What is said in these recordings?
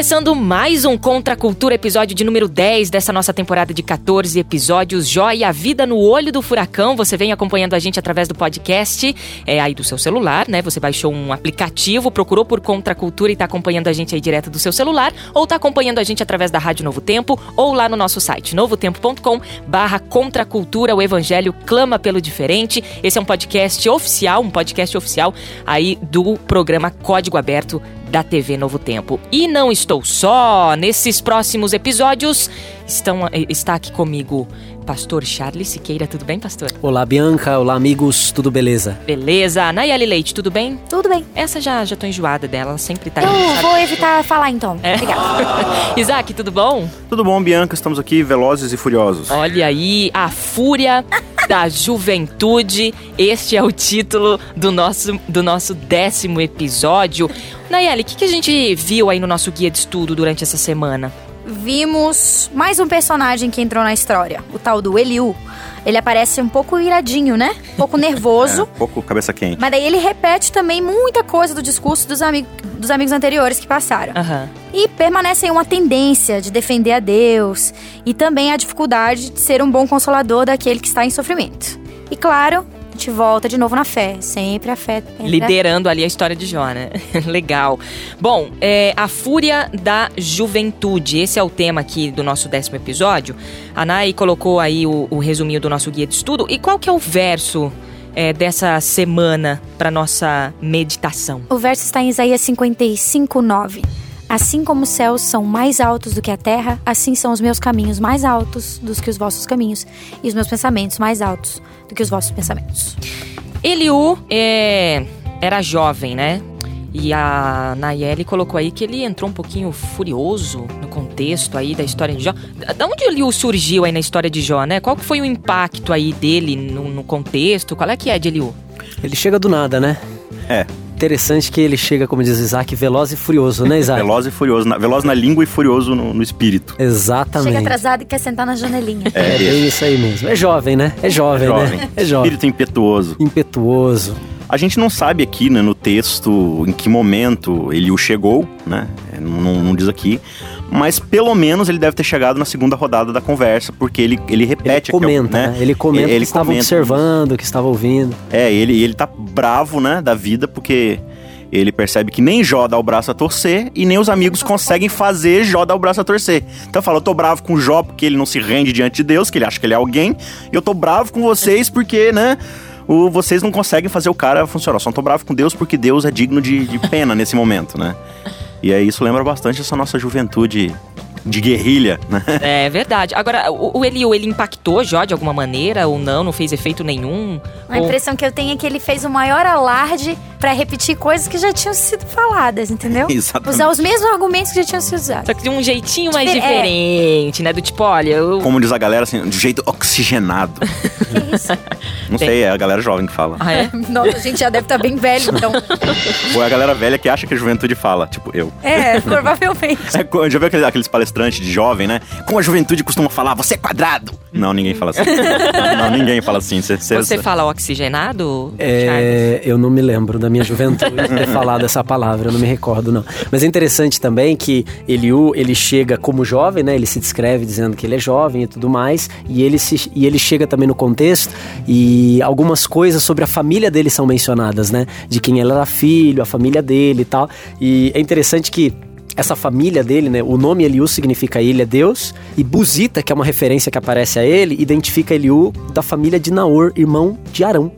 Começando mais um Contra a Cultura, episódio de número 10 dessa nossa temporada de 14 episódios. Joia a vida no olho do furacão. Você vem acompanhando a gente através do podcast, é aí do seu celular, né? Você baixou um aplicativo, procurou por Contra a Cultura e está acompanhando a gente aí direto do seu celular, ou está acompanhando a gente através da Rádio Novo Tempo, ou lá no nosso site, novotempo.com barra Contra Cultura, o Evangelho clama pelo diferente. Esse é um podcast oficial, um podcast oficial aí do programa Código Aberto da TV Novo Tempo. E não estou só. Nesses próximos episódios estão, está aqui comigo pastor Charles Siqueira. Tudo bem, pastor? Olá, Bianca. Olá, amigos. Tudo beleza? Beleza. Nayeli Leite, tudo bem? Tudo bem. Essa já, já tô enjoada dela, ela sempre tá... Eu vou evitar falar então. É. Obrigada. Isaac, tudo bom? Tudo bom, Bianca. Estamos aqui velozes e furiosos. Olha aí, a fúria da juventude. Este é o título do nosso, do nosso décimo episódio. Nayeli, o que, que a gente viu aí no nosso guia de estudo durante essa semana? Vimos mais um personagem que entrou na história, o tal do Eliu. Ele aparece um pouco iradinho, né? Um pouco nervoso. É, um pouco cabeça quente. Mas daí ele repete também muita coisa do discurso dos, amig dos amigos anteriores que passaram. Uhum. E permanece em uma tendência de defender a Deus e também a dificuldade de ser um bom consolador daquele que está em sofrimento. E claro, gente volta de novo na fé. Sempre a fé. Liderando ali a história de Jó, né? Legal. Bom, é, a fúria da juventude. Esse é o tema aqui do nosso décimo episódio. A Nai colocou aí o, o resuminho do nosso guia de estudo. E qual que é o verso é, dessa semana para nossa meditação? O verso está em Isaías 55, 9. Assim como os céus são mais altos do que a terra, assim são os meus caminhos mais altos do que os vossos caminhos, e os meus pensamentos mais altos do que os vossos pensamentos. Eliú é, era jovem, né? E a Nayeli colocou aí que ele entrou um pouquinho furioso no contexto aí da história de Jó. Da onde Eliú surgiu aí na história de Jó, né? Qual que foi o impacto aí dele no, no contexto? Qual é que é de Eliú? Ele chega do nada, né? É interessante que ele chega, como diz Isaac, veloz e furioso, né, Isaac? veloz e furioso. Na, veloz na língua e furioso no, no, espírito. Exatamente. Chega atrasado e quer sentar na janelinha. É, é bem isso aí mesmo. É jovem, né? É jovem, é jovem. né? É jovem. Espírito impetuoso. Impetuoso. A gente não sabe aqui né, no texto em que momento ele o chegou, né? É, não, não diz aqui mas pelo menos ele deve ter chegado na segunda rodada da conversa, porque ele, ele repete... Ele comenta, aqui, né? Ele comenta ele, ele que estava observando, que estava ouvindo. É, ele, ele tá bravo, né, da vida, porque ele percebe que nem Jó dá o braço a torcer e nem os amigos conseguem fazer Jó dar o braço a torcer. Então fala, eu tô bravo com Jó porque ele não se rende diante de Deus, que ele acha que ele é alguém, e eu tô bravo com vocês porque, né, o, vocês não conseguem fazer o cara funcionar. Só tô bravo com Deus porque Deus é digno de, de pena nesse momento, né? E aí isso lembra bastante essa nossa juventude de guerrilha, né? É verdade. Agora, o, o Eliu, ele impactou Jó de alguma maneira ou não? Não fez efeito nenhum? A ou... impressão que eu tenho é que ele fez o maior alarde para repetir coisas que já tinham sido faladas, entendeu? Exatamente. Usar os mesmos argumentos que já tinham sido usados. Só que de um jeitinho mais Difer diferente, é. né? Do tipo, olha. Eu... Como diz a galera, assim, de jeito oxigenado. que isso? Não Tem. sei, é a galera jovem que fala. Ah, é? Nossa, a gente já deve estar tá bem velho, então. Ou é a galera velha que acha que a juventude fala, tipo eu. É, provavelmente. É, já viu aqueles, aqueles palestrantes de jovem, né? Como a juventude costuma falar, você é quadrado. Não, ninguém fala assim. não, ninguém fala assim. Cê, cê, você fala oxigenado? É, eu não me lembro da minha juventude ter falado essa palavra, eu não me recordo não. Mas é interessante também que Eliú, ele chega como jovem, né? Ele se descreve dizendo que ele é jovem e tudo mais, e ele, se, e ele chega também no contexto e algumas coisas sobre a família dele são mencionadas, né? De quem ele era filho, a família dele e tal. E é interessante que essa família dele, né? O nome Eliú significa ele é Deus. E Buzita, que é uma referência que aparece a ele, identifica Eliú da família de Naor, irmão de Arão.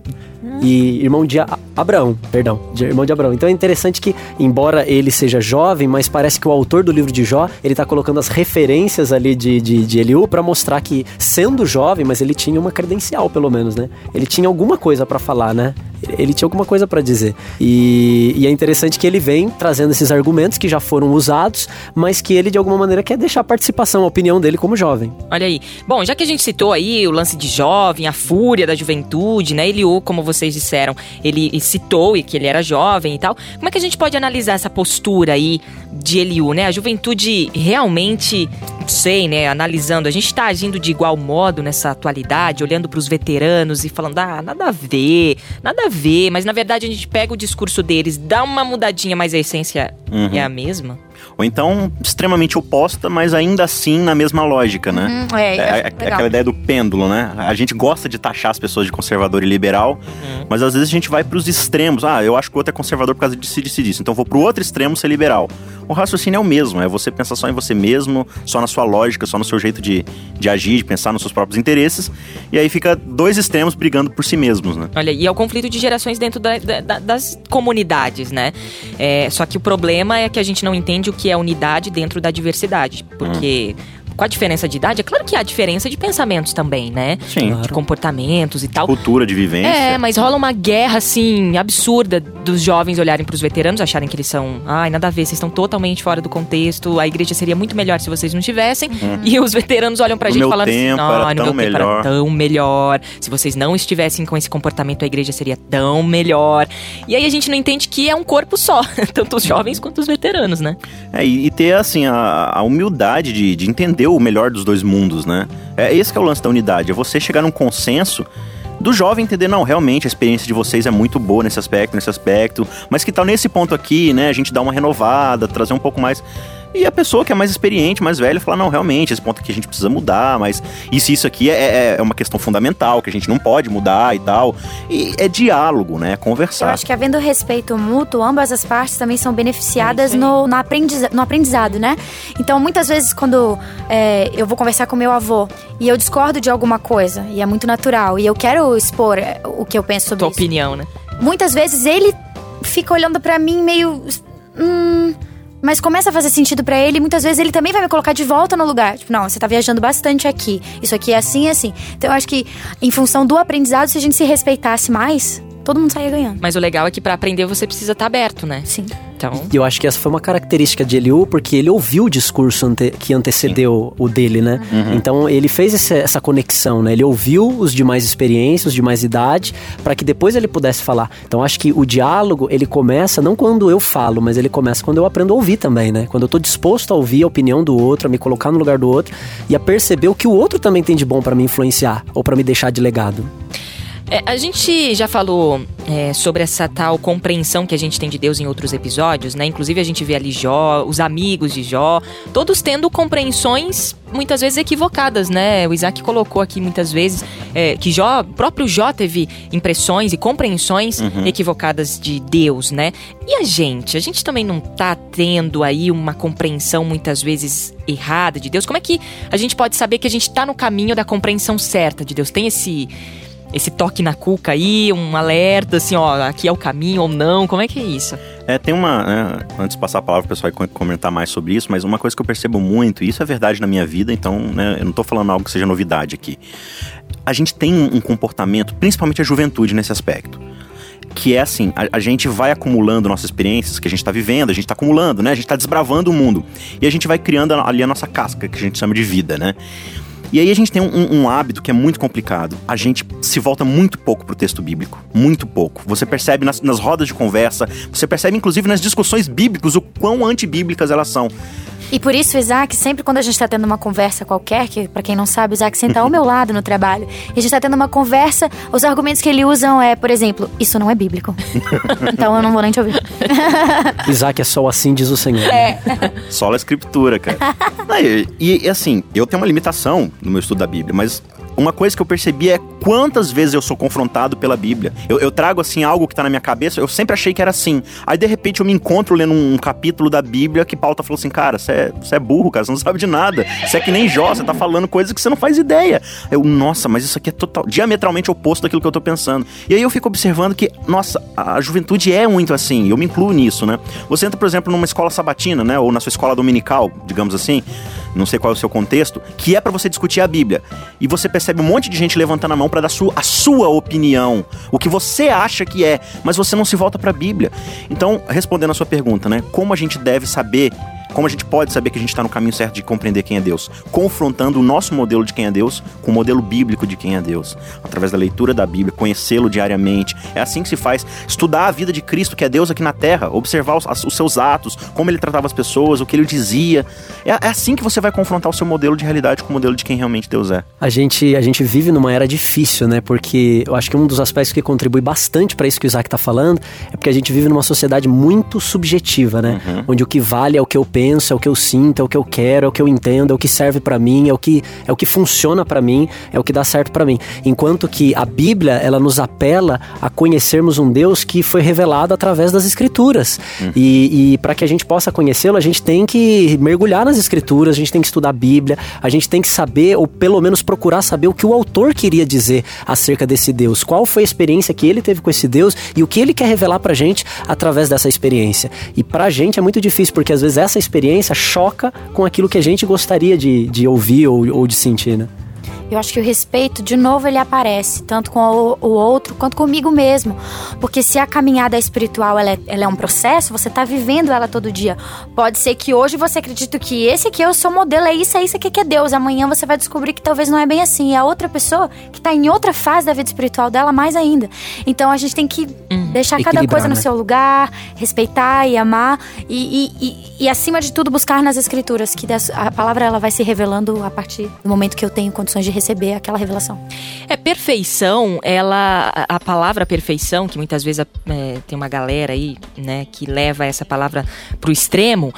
E irmão de Abraão, perdão, de irmão de Abraão. Então é interessante que, embora ele seja jovem, mas parece que o autor do livro de Jó, ele tá colocando as referências ali de, de, de Eliú para mostrar que, sendo jovem, mas ele tinha uma credencial, pelo menos, né? Ele tinha alguma coisa para falar, né? Ele tinha alguma coisa para dizer. E, e, é interessante que ele vem trazendo esses argumentos que já foram usados, mas que ele, de alguma maneira, quer deixar a participação, a opinião dele como jovem. Olha aí. Bom, já que a gente citou aí o lance de jovem, a fúria da juventude, né? Eliú, como vocês disseram, ele citou e que ele era jovem e tal. Como é que a gente pode analisar essa postura aí de Eliú, né? A juventude realmente, não sei, né? Analisando, a gente está agindo de igual modo nessa atualidade, olhando para os veteranos e falando, ah, nada a ver, nada a ver. Mas na verdade a gente pega o discurso deles, dá uma mudadinha, mas a essência uhum. é a mesma. Ou então, extremamente oposta, mas ainda assim na mesma lógica, né? Uhum, é, é, é aquela ideia do pêndulo, né? A gente gosta de taxar as pessoas de conservador e liberal, uhum. mas às vezes a gente vai para os extremos. Ah, eu acho que o outro é conservador por causa disso, disso, disso. Então vou pro outro extremo ser liberal. O raciocínio é o mesmo, é você pensar só em você mesmo, só na sua lógica, só no seu jeito de, de agir, de pensar nos seus próprios interesses. E aí fica dois extremos brigando por si mesmos, né? Olha, e é o conflito de gerações dentro da, da, das comunidades, né? É, só que o problema é que a gente não entende o que é unidade dentro da diversidade. Porque hum com a diferença de idade, é claro que há diferença de pensamentos também, né? Sim. De comportamentos e tal. Cultura de vivência. É, mas rola uma guerra, assim, absurda dos jovens olharem para os veteranos, acharem que eles são, ai, nada a ver, vocês estão totalmente fora do contexto, a igreja seria muito melhor se vocês não tivessem. Uhum. E os veteranos olham pra no gente falando assim, não, era meu melhor. tempo era tão melhor. Se vocês não estivessem com esse comportamento, a igreja seria tão melhor. E aí a gente não entende que é um corpo só, tanto os jovens quanto os veteranos, né? É, e, e ter, assim, a, a humildade de, de entender o melhor dos dois mundos, né? É esse que é o lance da unidade, é você chegar num consenso do jovem entender, não, realmente a experiência de vocês é muito boa nesse aspecto, nesse aspecto, mas que tal nesse ponto aqui, né, a gente dar uma renovada, trazer um pouco mais e a pessoa que é mais experiente, mais velha, fala: não, realmente, esse ponto aqui a gente precisa mudar, mas isso isso aqui é, é, é uma questão fundamental, que a gente não pode mudar e tal. E é diálogo, né? É conversar. Eu acho que havendo respeito mútuo, ambas as partes também são beneficiadas no, no, aprendiza, no aprendizado, né? Então, muitas vezes, quando é, eu vou conversar com meu avô e eu discordo de alguma coisa, e é muito natural, e eu quero expor é, o que eu penso sobre Tua isso. opinião, né? Muitas vezes ele fica olhando para mim meio. Hum, mas começa a fazer sentido para ele, muitas vezes ele também vai me colocar de volta no lugar. Tipo, não, você tá viajando bastante aqui. Isso aqui é assim e assim. Então eu acho que em função do aprendizado, se a gente se respeitasse mais, todo mundo saia ganhando. Mas o legal é que para aprender você precisa estar tá aberto, né? Sim. Então... E eu acho que essa foi uma característica de Eliú, porque ele ouviu o discurso ante que antecedeu Sim. o dele, né? Uhum. Então ele fez esse, essa conexão, né? Ele ouviu os de mais experiência, os de mais idade, para que depois ele pudesse falar. Então acho que o diálogo, ele começa não quando eu falo, mas ele começa quando eu aprendo a ouvir também, né? Quando eu tô disposto a ouvir a opinião do outro, a me colocar no lugar do outro e a perceber o que o outro também tem de bom para me influenciar ou para me deixar de legado. É, a gente já falou é, sobre essa tal compreensão que a gente tem de Deus em outros episódios, né? Inclusive a gente vê ali Jó, os amigos de Jó, todos tendo compreensões muitas vezes equivocadas, né? O Isaac colocou aqui muitas vezes é, que Jó, o próprio Jó teve impressões e compreensões uhum. equivocadas de Deus, né? E a gente? A gente também não tá tendo aí uma compreensão muitas vezes errada de Deus? Como é que a gente pode saber que a gente tá no caminho da compreensão certa de Deus? Tem esse esse toque na cuca aí, um alerta, assim, ó, aqui é o caminho ou não? Como é que é isso? É, tem uma. Né, antes de passar a palavra, o pessoal vai comentar mais sobre isso, mas uma coisa que eu percebo muito, e isso é verdade na minha vida, então né, eu não tô falando algo que seja novidade aqui. A gente tem um comportamento, principalmente a juventude nesse aspecto que é assim, a, a, gente vai acumulando nossas experiências que a gente está vivendo, a gente está acumulando, né? A gente está desbravando o mundo. E a gente vai criando ali a nossa casca, que a gente chama de vida, né? E aí a gente tem um, um, hábito que é muito complicado. A gente se volta muito pouco pro texto bíblico. Muito pouco. Você percebe nas, nas rodas de conversa, você percebe inclusive nas discussões bíblicas o quão antibíblicas elas são. E por isso, Isaac, sempre quando a gente está tendo uma conversa qualquer, que para quem não sabe, o Isaac senta ao meu lado no trabalho, e a gente está tendo uma conversa, os argumentos que ele usam é, por exemplo, isso não é bíblico. então eu não vou nem te ouvir. Isaac é só assim, diz o Senhor. É. Só a escritura, cara. e, e assim, eu tenho uma limitação no meu estudo da Bíblia, mas uma coisa que eu percebi é quantas vezes eu sou confrontado pela Bíblia. Eu, eu trago, assim, algo que tá na minha cabeça, eu sempre achei que era assim. Aí, de repente, eu me encontro lendo um, capítulo da Bíblia que Paulo tá falando assim, cara, você é, é burro, cara, você não sabe de nada. Você é que nem Jó, você tá falando coisas que você não faz ideia. Eu, nossa, mas isso aqui é total, diametralmente oposto daquilo que eu tô pensando. E aí eu fico observando que, nossa, a juventude é muito assim, eu me incluo nisso, né? Você entra, por exemplo, numa escola sabatina, né? Ou na sua escola dominical, digamos assim, não sei qual é o seu contexto, que é para você discutir a Bíblia. E você percebe um monte de gente levantando a mão para dar sua, a sua opinião, o que você acha que é, mas você não se volta para a Bíblia. Então, respondendo a sua pergunta, né? Como a gente deve saber como a gente pode saber que a gente está no caminho certo de compreender quem é Deus? Confrontando o nosso modelo de quem é Deus com o modelo bíblico de quem é Deus. Através da leitura da Bíblia, conhecê-lo diariamente. É assim que se faz. Estudar a vida de Cristo, que é Deus aqui na terra. Observar os, os seus atos, como ele tratava as pessoas, o que ele dizia. É, é, assim que você vai confrontar o seu modelo de realidade com o modelo de quem realmente Deus é. A gente, a gente vive numa era difícil, né? Porque eu acho que um dos aspectos que contribui bastante para isso que o Isaac está falando é porque a gente vive numa sociedade muito subjetiva, né? Uhum. Onde o que vale é o que eu penso penso, é o que eu sinto, é o que eu quero, é o que eu entendo, é o que serve para mim, é o que é o que funciona para mim, é o que dá certo para mim. Enquanto que a Bíblia, ela nos apela a conhecermos um Deus que foi revelado através das escrituras. Uhum. E, e para que a gente possa conhecê-lo, a gente tem que mergulhar nas escrituras, a gente tem que estudar a Bíblia, a gente tem que saber, ou pelo menos procurar saber o que o autor queria dizer acerca desse Deus. Qual foi a experiência que ele teve com esse Deus e o que ele quer revelar pra gente através dessa experiência. E pra gente é muito difícil, porque às vezes essa experiência experiência choca com aquilo que a gente gostaria de, de ouvir ou, ou de sentir, né? Eu acho que o respeito, de novo, ele aparece, tanto com o, outro quanto comigo mesmo. Porque se a caminhada espiritual ela é, ela é um processo, você está vivendo ela todo dia. Pode ser que hoje você acredite que esse aqui é o seu modelo, é isso, é isso aqui que é Deus. Amanhã você vai descobrir que talvez não é bem assim. É a outra pessoa que está em outra fase da vida espiritual dela mais ainda. Então a gente tem que hum, deixar cada coisa no né? seu lugar, respeitar e amar. E, e, e, e, acima de tudo, buscar nas escrituras, que a palavra ela vai se revelando a partir do momento que eu tenho condições de receber aquela revelação. É perfeição, ela a palavra perfeição, que muitas vezes é, tem uma galera aí, né, que leva essa palavra pro extremo,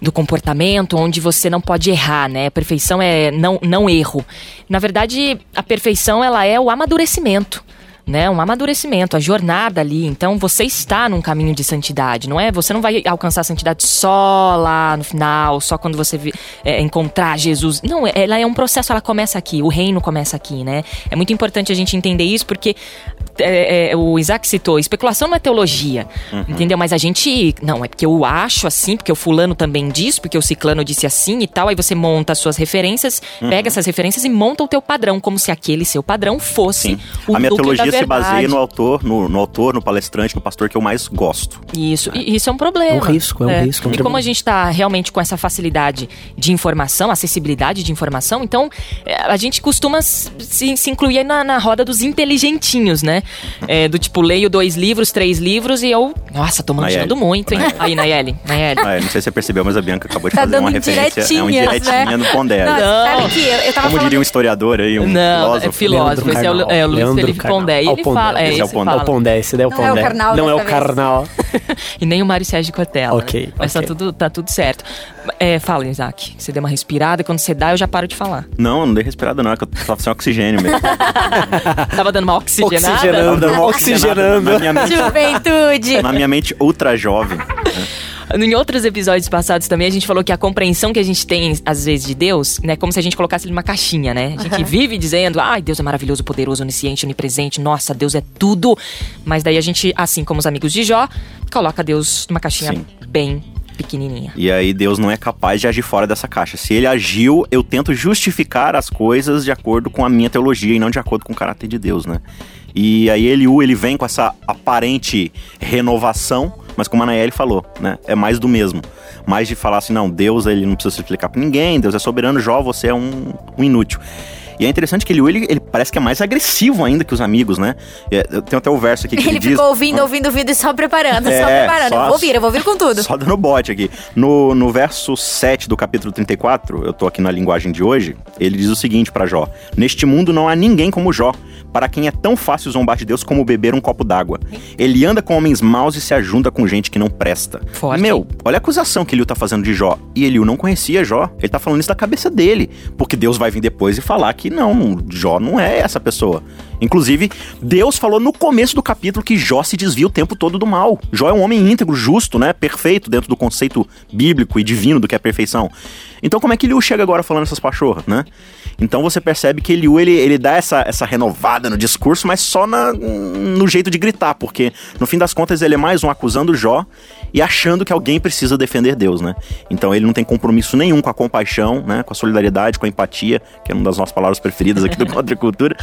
do comportamento, onde você não pode errar, né? A perfeição é não, não erro. Na verdade, a perfeição ela é o amadurecimento né? Um amadurecimento, a jornada ali. Então você está num caminho de santidade, não é? Você não vai alcançar a santidade só lá no final, só quando você é, encontrar Jesus. Não, ela é um processo, ela começa aqui, o reino começa aqui, né? É muito importante a gente entender isso porque é, é, o Isaac citou, especulação não é teologia, uhum. entendeu? Mas a gente, não, é porque eu acho assim, porque o fulano também diz, porque o ciclano disse assim e tal, aí você monta as suas referências, uhum. pega essas referências e monta o teu padrão, como se aquele seu padrão fosse Sim. o A minha teologia se baseia no autor, no, no, autor, no palestrante, no pastor que eu mais gosto. Isso, e isso é um problema. É um risco, é um é. risco. É um e como a gente está realmente com essa facilidade de informação, acessibilidade de informação, então é, a gente costuma se, se incluir na, na roda dos inteligentinhos, né? É, do tipo, leio dois livros, três livros e eu. Nossa, tô manjando muito, hein? Aí, Nayeli. Nayeli. Ah, não sei se você percebeu, mas a Bianca acabou de tá fazer uma referência. É um direitinha né? no Pondé. Não, não. Sabe que eu, eu tava Como falando... diria um historiador aí, um não, filósofo. É filósofo. Esse é o, é o Luiz Felipe Pondé. E ele fala. É, esse é o Pondé. É o Pondé, esse daí é o Pondé. Não é o Carnal. Não é o Carnal. e nem o Mário Sérgio Cotella. Ok. Né? Mas okay. Tá, tudo, tá tudo certo. É, fala, Isaac. Você deu uma respirada e quando você dá, eu já paro de falar. Não, não dei respirada, não. É que eu tava sem oxigênio mesmo. tava dando uma oxigenada? Oxigenando, uma oxigenando. Na minha mente, Juventude. Na minha mente ultra jovem. Em outros episódios passados também a gente falou que a compreensão que a gente tem às vezes de Deus, né, como se a gente colocasse ele numa caixinha, né? A gente uhum. vive dizendo: "Ai, Deus é maravilhoso, poderoso, onisciente, onipresente. Nossa, Deus é tudo". Mas daí a gente, assim como os amigos de Jó, coloca Deus numa caixinha Sim. bem pequenininha. E aí Deus não é capaz de agir fora dessa caixa. Se ele agiu, eu tento justificar as coisas de acordo com a minha teologia e não de acordo com o caráter de Deus, né? E aí Eliú, ele vem com essa aparente renovação, mas como a Nayeli falou, né? É mais do mesmo. Mais de falar assim, não, Deus ele não precisa se explicar para ninguém, Deus é soberano, Jó, você é um, um inútil. E é interessante que ele, ele, ele parece que é mais agressivo ainda que os amigos, né? É, eu tenho até o verso aqui que ele, ele ficou diz, ouvindo, ouvindo, ouvindo e só preparando, é, só preparando. Só, eu vou ouvir, eu vou ouvir com tudo. Só dando bote aqui. No, no verso 7 do capítulo 34, eu tô aqui na linguagem de hoje, ele diz o seguinte para Jó: Neste mundo não há ninguém como Jó, para quem é tão fácil zombar de Deus como beber um copo d'água. Ele anda com homens maus e se ajunta com gente que não presta. Forte. Meu, olha a acusação que Eliu tá fazendo de Jó. E Eliu não conhecia Jó. Ele tá falando isso da cabeça dele. Porque Deus vai vir depois e falar que que não, Jó não é essa pessoa. Inclusive, Deus falou no começo do capítulo que Jó se desvia o tempo todo do mal. Jó é um homem íntegro, justo, né? Perfeito dentro do conceito bíblico e divino do que é perfeição. Então, como é que Liu chega agora falando essas pachorras, né? Então você percebe que Liu ele, ele dá essa, essa renovada no discurso, mas só na, no jeito de gritar, porque no fim das contas ele é mais um acusando Jó e achando que alguém precisa defender Deus, né? Então ele não tem compromisso nenhum com a compaixão, né? Com a solidariedade, com a empatia, que é uma das nossas palavras preferidas aqui do Contracultura.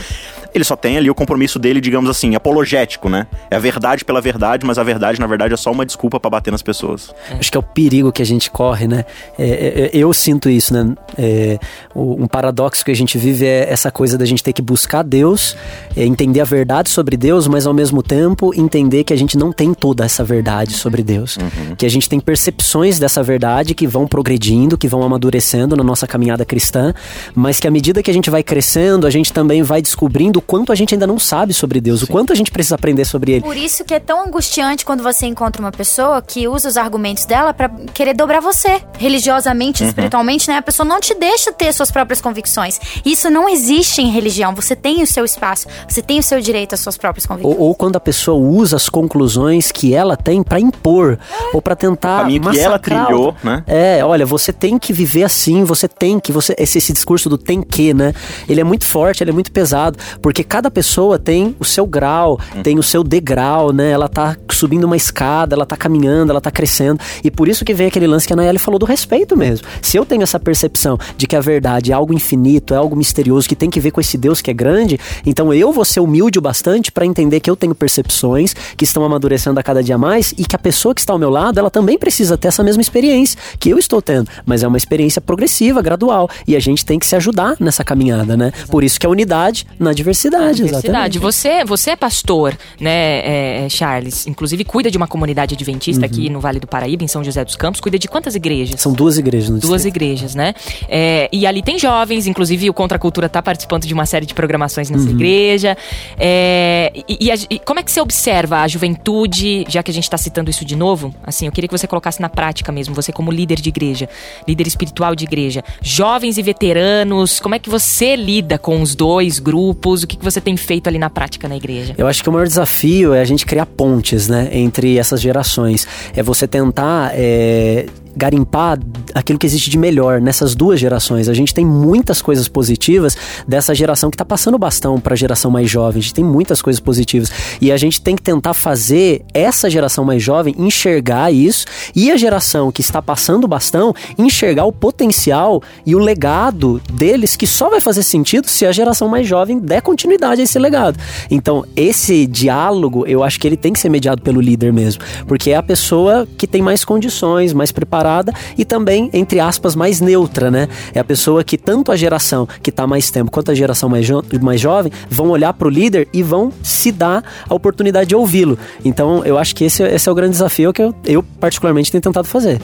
Ele só tem ali o compromisso dele, digamos assim, apologético, né? É a verdade pela verdade, mas a verdade, na verdade, é só uma desculpa para bater nas pessoas. Acho que é o perigo que a gente corre, né? É, é, é eu sinto isso, né? É, um paradoxo que a gente vive é essa coisa da gente ter que buscar Deus, é, entender a verdade sobre Deus, mas ao mesmo tempo entender que a gente não tem toda essa verdade sobre Deus. Uhum. Que a gente tem percepções dessa verdade que vão progredindo, que vão amadurecendo na nossa caminhada cristã, mas que à medida que a gente vai crescendo, a gente também vai descobrindo o quanto a gente ainda não sabe sobre Deus, Sim. o quanto a gente precisa aprender sobre Ele. Por isso que é tão angustiante quando você encontra uma pessoa que usa os argumentos dela para querer dobrar você, religiosamente, uhum. espiritualmente, né? A pessoa não te deixa ter suas próprias convicções. Isso não existe em religião. Você tem o seu espaço, você tem o seu direito às suas próprias convicções. Ou, ou quando a pessoa usa as conclusões que ela tem para impor é. ou para tentar. O caminho que ela trilhou, né? É, olha, você tem que viver assim, você tem que. você Esse, esse discurso do tem que, né? Ele é muito forte, ele é muito pesado, porque cada pessoa tem o seu grau, hum. tem o seu degrau, né? Ela tá subindo uma escada, ela tá caminhando, ela tá crescendo. E por isso que vem aquele lance que a Nayeli falou do respeito mesmo. Se eu tenho essa percepção de que a verdade é algo infinito, é algo misterioso, que tem que ver com esse Deus que é grande, então eu vou ser humilde o bastante para entender que eu tenho percepções que estão amadurecendo a cada dia mais e que a pessoa que está ao meu lado, ela também precisa ter essa mesma experiência que eu estou tendo, mas é uma experiência progressiva, gradual, e a gente tem que se ajudar nessa caminhada, né? Por isso que a unidade na diversidade, diversidade. Exatamente. Você, você é pastor, né, é, Charles? Inclusive cuida de uma comunidade adventista uhum. aqui no Vale do Paraíba, em São José dos Campos. Cuida de quantas igrejas? São duas igrejas no Duas distrito. igrejas, né? É, e ali tem jovens, inclusive o Contra a Cultura está participando de uma série de programações nessa uhum. igreja. É, e, e, e, como é que você observa a juventude, já que a gente está citando isso de novo? Assim, eu queria que você colocasse na prática mesmo, você como líder de igreja, líder espiritual de igreja, jovens e veteranos, como é que você lida com os dois grupos? O que, que você tem feito ali na prática na igreja? Eu acho que o maior desafio é a gente criar pontes, né, entre essas gerações. É você tentar é, garimpar aquilo que existe de melhor nessas duas gerações. A gente tem muitas coisas positivas dessa geração que está passando o bastão para a geração mais jovem. A gente tem muitas coisas positivas e a gente tem que tentar fazer essa geração mais jovem enxergar isso e a geração que está passando o bastão enxergar o potencial e o legado deles que só vai fazer sentido se a geração mais jovem der continuidade a esse legado. Então, esse diálogo, eu acho que ele tem que ser mediado pelo líder mesmo, porque é a pessoa que tem mais condições, mais preparada separada e também, entre aspas, mais neutra, né? É a pessoa que tanto a geração que está mais tempo quanto a geração mais, jo mais jovem vão olhar para o líder e vão se dar a oportunidade de ouvi-lo. Então, eu acho que esse, esse é o grande desafio que eu, eu particularmente tenho tentado fazer.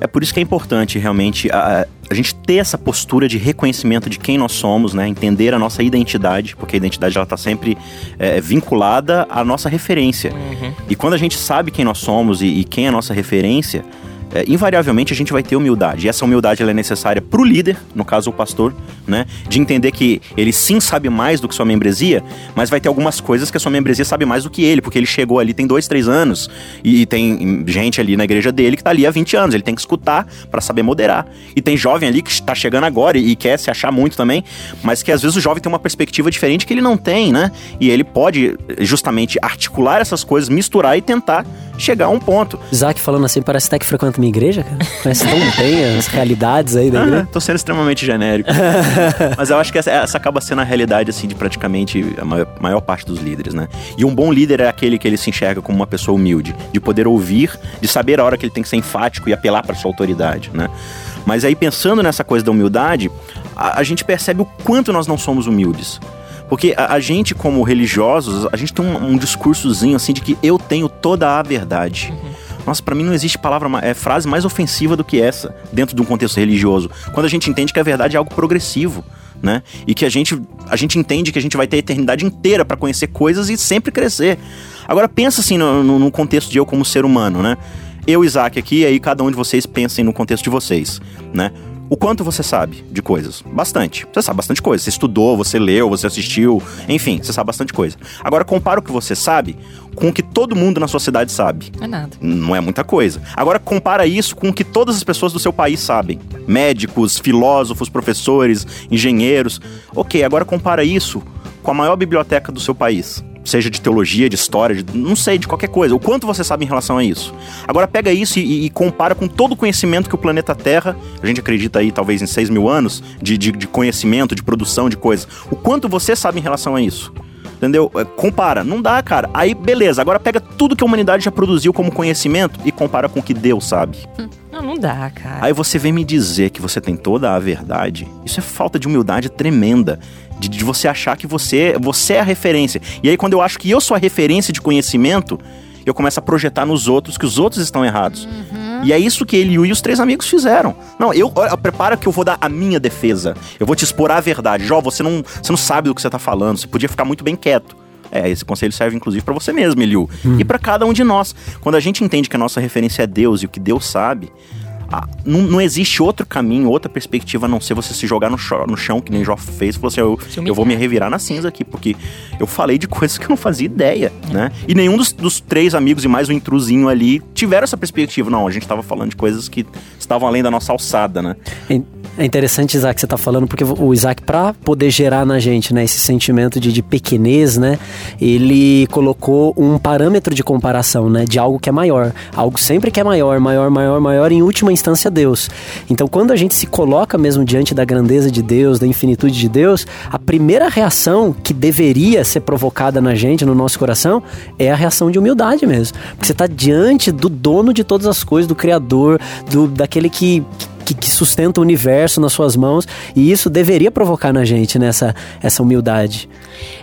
É por isso que é importante realmente a, a gente ter essa postura de reconhecimento de quem nós somos, né? Entender a nossa identidade, porque a identidade ela está sempre é, vinculada à nossa referência. Uhum. E quando a gente sabe quem nós somos e, e quem é a nossa referência, é, invariavelmente a gente vai ter humildade. E essa humildade ela é necessária para o líder, no caso o pastor, né? De entender que ele sim sabe mais do que sua membresia, mas vai ter algumas coisas que a sua membresia sabe mais do que ele, porque ele chegou ali tem dois, três anos e tem gente ali na igreja dele que está ali há 20 anos. Ele tem que escutar para saber moderar. E tem jovem ali que está chegando agora e, e quer se achar muito também, mas que às vezes o jovem tem uma perspectiva diferente que ele não tem, né? E ele pode justamente articular essas coisas, misturar e tentar chegar a um ponto. Isaac falando assim, parece até que frequenta minha igreja, cara. Conhece tão bem as realidades aí da igreja. tô sendo extremamente genérico. Mas eu acho que essa, essa, acaba sendo a realidade, assim, de praticamente a maior, maior parte dos líderes, né? E um bom líder é aquele que ele se enxerga como uma pessoa humilde, de poder ouvir, de saber a hora que ele tem que ser enfático e apelar para sua autoridade, né? Mas aí, pensando nessa coisa da humildade, a, a gente percebe o quanto nós não somos humildes. Porque a, a, gente, como religiosos, a gente tem um, um, discursozinho assim de que eu tenho toda a verdade. Uhum. Nossa, para mim não existe palavra, é, frase mais ofensiva do que essa dentro de um contexto religioso. Quando a gente entende que a verdade é algo progressivo. Né? E que a gente, a gente entende que a gente vai ter a eternidade inteira para conhecer coisas e sempre crescer. Agora pensa assim no, no, no, contexto de eu como ser humano, né? Eu, Isaac, aqui, aí cada um de vocês pensem no contexto de vocês, né? O quanto você sabe de coisas? Bastante. Você sabe bastante coisa. Você estudou, você leu, você assistiu, enfim, você sabe bastante coisa. Agora compara o que você sabe com o que todo mundo na sua cidade sabe. Não é nada. Não é muita coisa. Agora compara isso com o que todas as pessoas do seu país sabem. Médicos, filósofos, professores, engenheiros. OK, agora compara isso com a maior biblioteca do seu país seja de teologia, de história, de, não sei, de qualquer coisa. O quanto você sabe em relação a isso. Agora pega isso e, e compara com todo o conhecimento que o planeta Terra, a gente acredita aí talvez em 6 mil anos, de, de, de conhecimento, de produção de coisas. O quanto você sabe em relação a isso. Entendeu? É, compara. Não dá, cara. Aí, beleza. Agora pega tudo que a humanidade já produziu como conhecimento e compara com o que Deus sabe. Não, não dá, cara. Aí você vem me dizer que você tem toda a verdade. Isso é falta de humildade tremenda. De, de, você achar que você, você é a referência. E aí, quando eu acho que eu sou a referência de conhecimento, eu começo a projetar nos outros que os outros estão errados. Uhum. E é isso que ele e os três amigos fizeram. Não, eu, olha, prepara que eu vou dar a minha defesa. Eu vou te expor a verdade. Jó, você não, você não sabe do que você tá falando. Você podia ficar muito bem quieto. É, esse conselho serve inclusive para você mesmo, Eliu. Hum. E para cada um de nós. Quando a gente entende que a nossa referência é Deus e o que Deus sabe, não, não, existe outro caminho, outra perspectiva a não ser você se jogar no, chão, no chão, que nem Jó fez, e falou assim: eu, eu vou me revirar na cinza aqui, porque eu falei de coisas que eu não fazia ideia, né? E nenhum dos, dos três amigos e mais um intrusinho ali tiveram essa perspectiva. Não, a gente tava falando de coisas que estavam além da nossa alçada, né? É interessante, Isaac, que você está falando, porque o Isaac, para poder gerar na gente né, esse sentimento de, de pequenez, né, ele colocou um parâmetro de comparação, né, de algo que é maior. Algo sempre que é maior, maior, maior, maior, em última instância, Deus. Então, quando a gente se coloca mesmo diante da grandeza de Deus, da infinitude de Deus, a primeira reação que deveria ser provocada na gente, no nosso coração, é a reação de humildade mesmo. Porque você está diante do dono de todas as coisas, do Criador, do daquele que que, que, sustenta o universo nas suas mãos e isso deveria provocar na gente nessa né, essa humildade.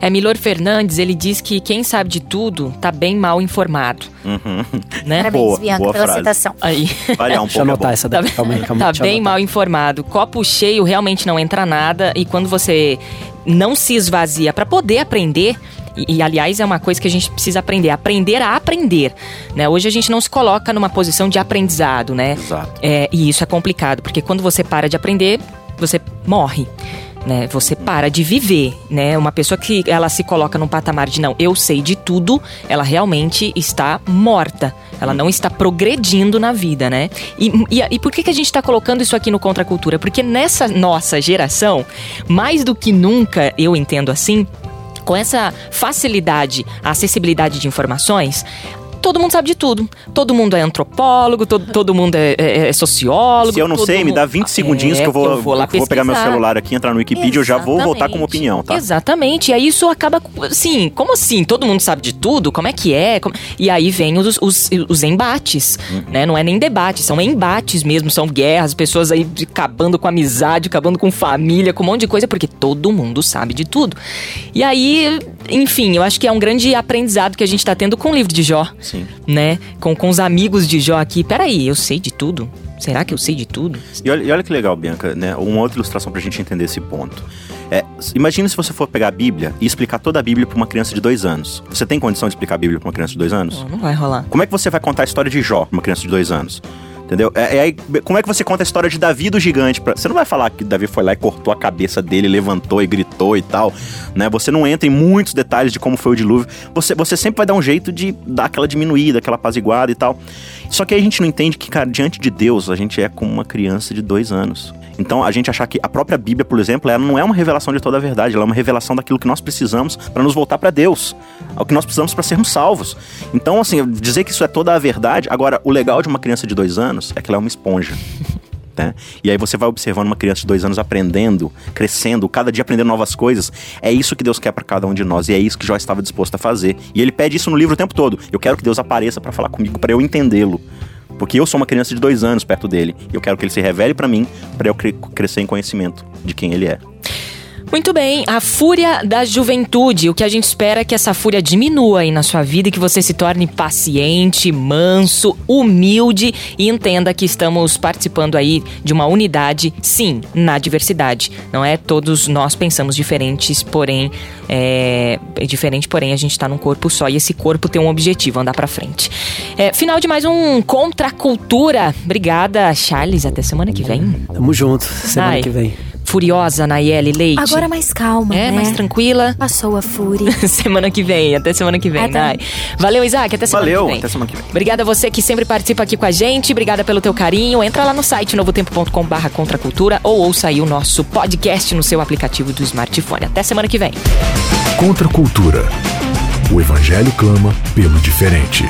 É Milor Fernandes, ele diz que quem sabe de tudo tá bem mal informado. Uhum. Né? Parabéns, boa, Bianca, boa pela frase. citação. Aí. Variar um Deixa eu pouco. é anotar bom. essa daqui. Calma aí, calma aí. Tá bem anotar. mal informado. Copo cheio realmente não entra nada e quando você não se esvazia para poder aprender, e, e, aliás é uma coisa que a gente precisa aprender, aprender a aprender, né? Hoje a gente não se coloca numa posição de aprendizado, né? Exato. É, e isso é complicado, porque quando você para de aprender, você morre. Né, você para de viver, né? Uma pessoa que ela se coloca num patamar de não, eu sei de tudo, ela realmente está morta. Ela não está progredindo na vida, né? E, e, e por que, que a gente está colocando isso aqui no Contra a Cultura? Porque nessa nossa geração, mais do que nunca, eu entendo assim, com essa facilidade, a acessibilidade de informações, todo mundo sabe de tudo. Todo mundo é antropólogo, todo, todo mundo é, é, é sociólogo. Se eu não sei, me dá 20 segundinhos é, que eu vou, eu vou, lá que eu vou pegar meu celular aqui, entrar no Wikipedia, eu já vou voltar com uma opinião, tá? Exatamente. E aí isso acaba, assim, como assim? Todo mundo sabe de tudo? Como é que é? Como- E aí vem os, os, os embates, Uhum. né? Não é nem debate, são embates mesmo, são guerras, pessoas aí acabando com amizade, acabando com família, com um monte de coisa, porque todo mundo sabe de tudo. E aí, enfim, eu acho que é um grande aprendizado que a gente tá tendo com o livro de Jó, Sim. né? Com, com os amigos de Jó aqui. Peraí, eu sei de tudo? Será que eu sei de tudo? E olha, e olha que legal, Bianca, né? Uma outra ilustração pra gente entender esse ponto. É, imagina se você for pegar a Bíblia e explicar toda a Bíblia pra uma criança de dois anos. Você tem condição de explicar a Bíblia pra uma criança de dois anos? Não, não vai rolar. Como é que você vai contar a história de Jó pra uma criança de dois anos? Entendeu? É, é aí, como é que você conta a história de Davi do gigante? Pra... Você não vai falar que Davi foi lá e cortou a cabeça dele, levantou e gritou e tal, né? Você não entra em muitos detalhes de como foi o dilúvio. Você, você sempre vai dar um jeito de dar aquela diminuída, aquela apaziguada e tal. Só que aí a gente não entende que, cara, diante de Deus, a gente é como uma criança de dois anos. Então, a gente achar que a própria Bíblia, por exemplo, ela não é uma revelação de toda a verdade, ela é uma revelação daquilo que nós precisamos para nos voltar para Deus, ao que nós precisamos para sermos salvos. Então, assim, dizer que isso é toda a verdade. Agora, o legal de uma criança de dois anos é que ela é uma esponja. Né? E aí você vai observando uma criança de dois anos aprendendo, crescendo, cada dia aprendendo novas coisas. É isso que Deus quer para cada um de nós e é isso que Jó estava disposto a fazer. E ele pede isso no livro o tempo todo. Eu quero que Deus apareça para falar comigo, para eu entendê-lo. Porque eu sou uma criança de dois anos perto dele. E eu quero que ele se revele para mim, para eu cre- crescer em conhecimento de quem ele é. Muito bem, a fúria da juventude. O que a gente espera é que essa fúria diminua aí na sua vida e que você se torne paciente, manso, humilde e entenda que estamos participando aí de uma unidade, sim, na diversidade. Não é? Todos nós pensamos diferentes, porém, é, diferente, porém a gente tá num corpo só e esse corpo tem um objetivo, andar pra frente. É, final de mais um Contra a Cultura. Obrigada, Charles. Até semana que vem. Tamo junto, semana Ai. que vem. Furiosa, Nayeli Leite. Agora mais calma, É, né? mais tranquila. Passou a fúria. semana que vem. Até semana que vem, Até. Nay. Valeu, Isaac. Até semana Valeu, que vem. até semana que vem. Obrigada a você que sempre participa aqui com a gente. Obrigada pelo teu carinho. Entra lá no site novotempo.com barra contracultura ou ouça aí o nosso podcast no seu aplicativo do smartphone. Até semana que vem. Contra a cultura. O evangelho clama pelo diferente.